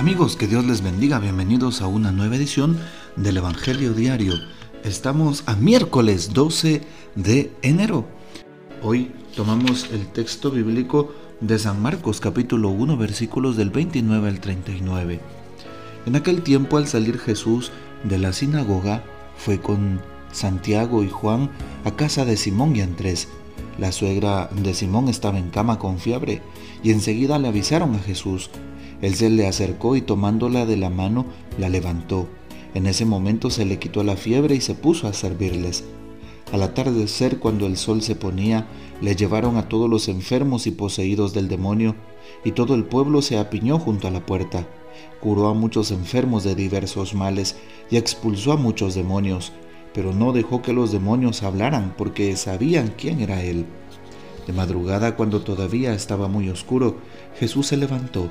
Amigos, que Dios les bendiga. Bienvenidos a una nueva edición del Evangelio Diario. Estamos a miércoles 12 de enero. Hoy tomamos el texto bíblico de San Marcos capítulo 1 versículos del 29 al 39. En aquel tiempo al salir Jesús de la sinagoga fue con Santiago y Juan a casa de Simón y Andrés. La suegra de Simón estaba en cama con fiebre y enseguida le avisaron a Jesús. Él se le acercó y tomándola de la mano la levantó. En ese momento se le quitó la fiebre y se puso a servirles. Al atardecer, cuando el sol se ponía, le llevaron a todos los enfermos y poseídos del demonio, y todo el pueblo se apiñó junto a la puerta. Curó a muchos enfermos de diversos males y expulsó a muchos demonios, pero no dejó que los demonios hablaran porque sabían quién era él. De madrugada, cuando todavía estaba muy oscuro, Jesús se levantó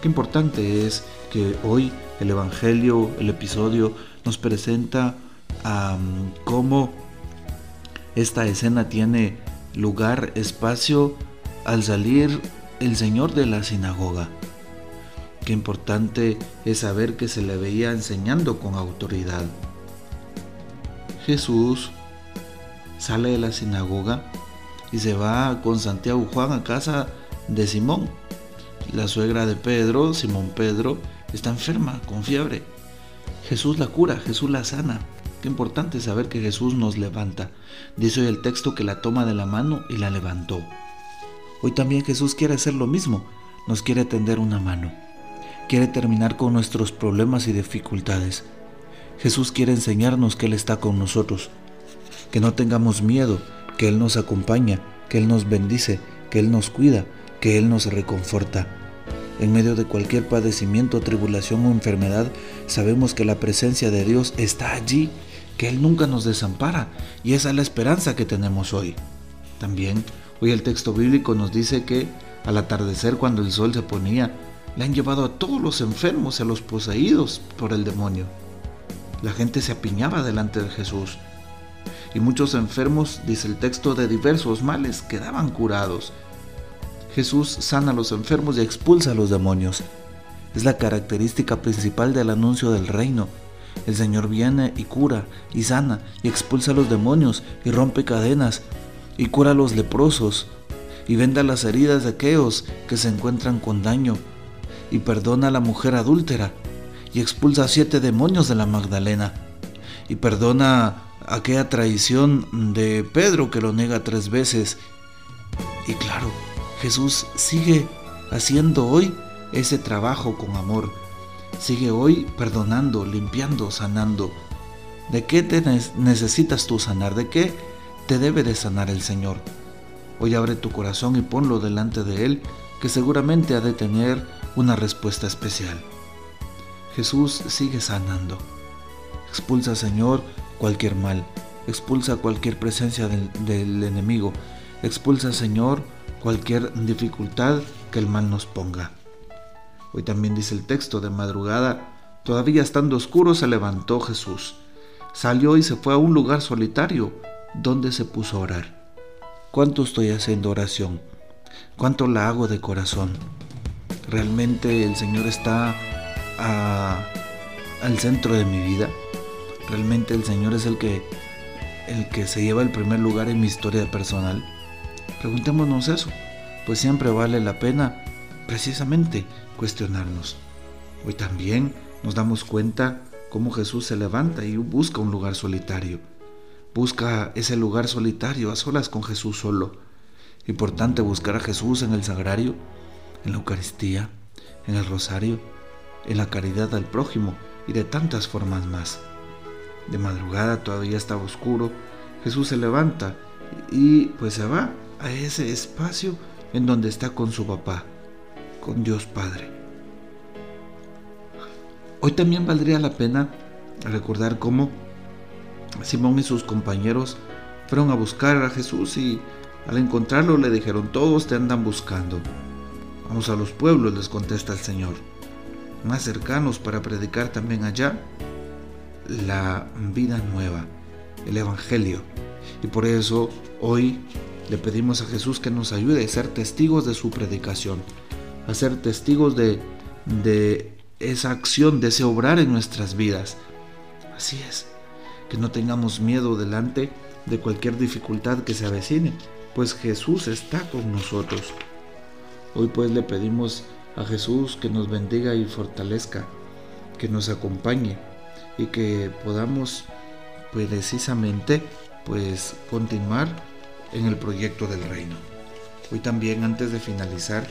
qué importante es que hoy el Evangelio, el episodio, nos presenta cómo esta escena tiene lugar, espacio, al salir el Señor de la sinagoga. Qué importante es saber que se le veía enseñando con autoridad. Jesús sale de la sinagoga y se va con Santiago Juan a casa de Simón. La suegra de Pedro, Simón Pedro, está enferma, con fiebre. Jesús la cura, Jesús la sana. Qué importante saber que Jesús nos levanta. Dice hoy el texto que la toma de la mano y la levantó. Hoy también Jesús quiere hacer lo mismo, nos quiere tender una mano. Quiere terminar con nuestros problemas y dificultades. Jesús quiere enseñarnos que Él está con nosotros, que no tengamos miedo, que Él nos acompaña, que Él nos bendice, que Él nos cuida, que Él nos reconforta. En medio de cualquier padecimiento, tribulación o enfermedad, sabemos que la presencia de Dios está allí, que Él nunca nos desampara y esa es la esperanza que tenemos hoy. También, hoy el texto bíblico nos dice que al atardecer cuando el sol se ponía, le han llevado a todos los enfermos y a los poseídos por el demonio. La gente se apiñaba delante de Jesús y muchos enfermos, dice el texto, de diversos males quedaban curados Jesús sana a los enfermos y expulsa a los demonios. Es la característica principal del anuncio del reino. El Señor viene y cura y sana y expulsa a los demonios y rompe cadenas y cura a los leprosos y venda las heridas de aquellos que se encuentran con daño y perdona a la mujer adúltera y expulsa a siete demonios de la Magdalena y perdona aquella traición de Pedro que lo nega tres veces. Y claro, Jesús sigue haciendo hoy ese trabajo con amor. Sigue hoy perdonando, limpiando, sanando. ¿De qué te necesitas tú sanar? ¿De qué te debe de sanar el Señor? Hoy abre tu corazón y ponlo delante de Él, que seguramente ha de tener una respuesta especial. Jesús sigue sanando. Expulsa, Señor, cualquier mal. Expulsa cualquier presencia del, del enemigo. Expulsa, Señor, cualquier dificultad que el mal nos ponga. Hoy también dice el texto de madrugada, todavía estando oscuro se levantó Jesús, salió y se fue a un lugar solitario donde se puso a orar. ¿Cuánto estoy haciendo oración? ¿Cuánto la hago de corazón? ¿Realmente el Señor está al centro de mi vida? ¿Realmente el Señor es el que, el que se lleva el primer lugar en mi historia personal? Preguntémonos eso, pues siempre vale la pena precisamente cuestionarnos. Hoy también nos damos cuenta cómo Jesús se levanta y busca un lugar solitario. Busca ese lugar solitario a solas con Jesús solo. Importante buscar a Jesús en el sagrario, en la Eucaristía, en el rosario, en la caridad al prójimo y de tantas formas más. De madrugada todavía estaba oscuro, Jesús se levanta y pues se va a ese espacio en donde está con su papá, con Dios Padre. Hoy también valdría la pena recordar cómo Simón y sus compañeros fueron a buscar a Jesús y al encontrarlo le dijeron, todos te andan buscando. Vamos a los pueblos, les contesta el Señor, más cercanos para predicar también allá la vida nueva, el Evangelio. Y por eso hoy le pedimos a Jesús que nos ayude a ser testigos de su predicación, a ser testigos de, esa acción, de ese obrar en nuestras vidas. Así es, que no tengamos miedo delante de cualquier dificultad que se avecine, pues Jesús está con nosotros. Hoy pues le pedimos a Jesús que nos bendiga y fortalezca, que nos acompañe y que podamos precisamente pues continuar en el proyecto del reino. Hoy también antes de finalizar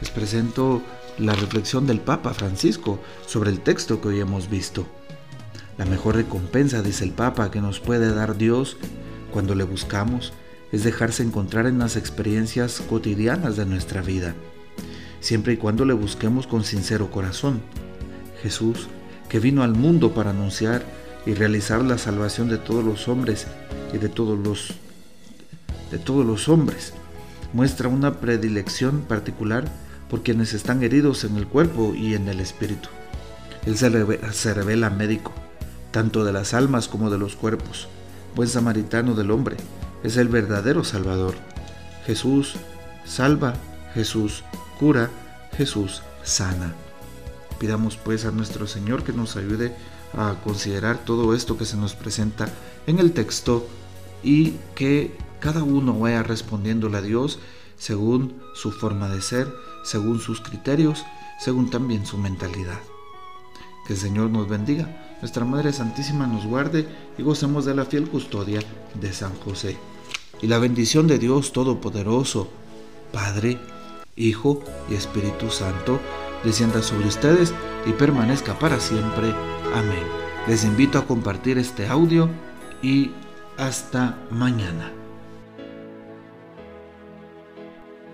les presento la reflexión del Papa Francisco sobre el texto que hoy hemos visto. La mejor recompensa, dice el Papa, que nos puede dar Dios cuando le buscamos es dejarse encontrar en las experiencias cotidianas de nuestra vida, siempre y cuando le busquemos con sincero corazón. Jesús, que vino al mundo para anunciar y realizar la salvación de todos los hombres y de todos los de todos los hombres, muestra una predilección particular por quienes están heridos en el cuerpo y en el espíritu. Él se, revela, médico, tanto de las almas como de los cuerpos, buen samaritano del hombre, es el verdadero Salvador. Jesús salva, Jesús cura, Jesús sana. Pidamos pues a nuestro Señor que nos ayude a considerar todo esto que se nos presenta en el texto y que cada uno vaya respondiéndole a Dios según su forma de ser, según sus criterios, según también su mentalidad. Que el Señor nos bendiga, nuestra Madre Santísima nos guarde y gocemos de la fiel custodia de San José. Y la bendición de Dios Todopoderoso, Padre, Hijo y Espíritu Santo, descienda sobre ustedes y permanezca para siempre. Amén. Les invito a compartir este audio y hasta mañana.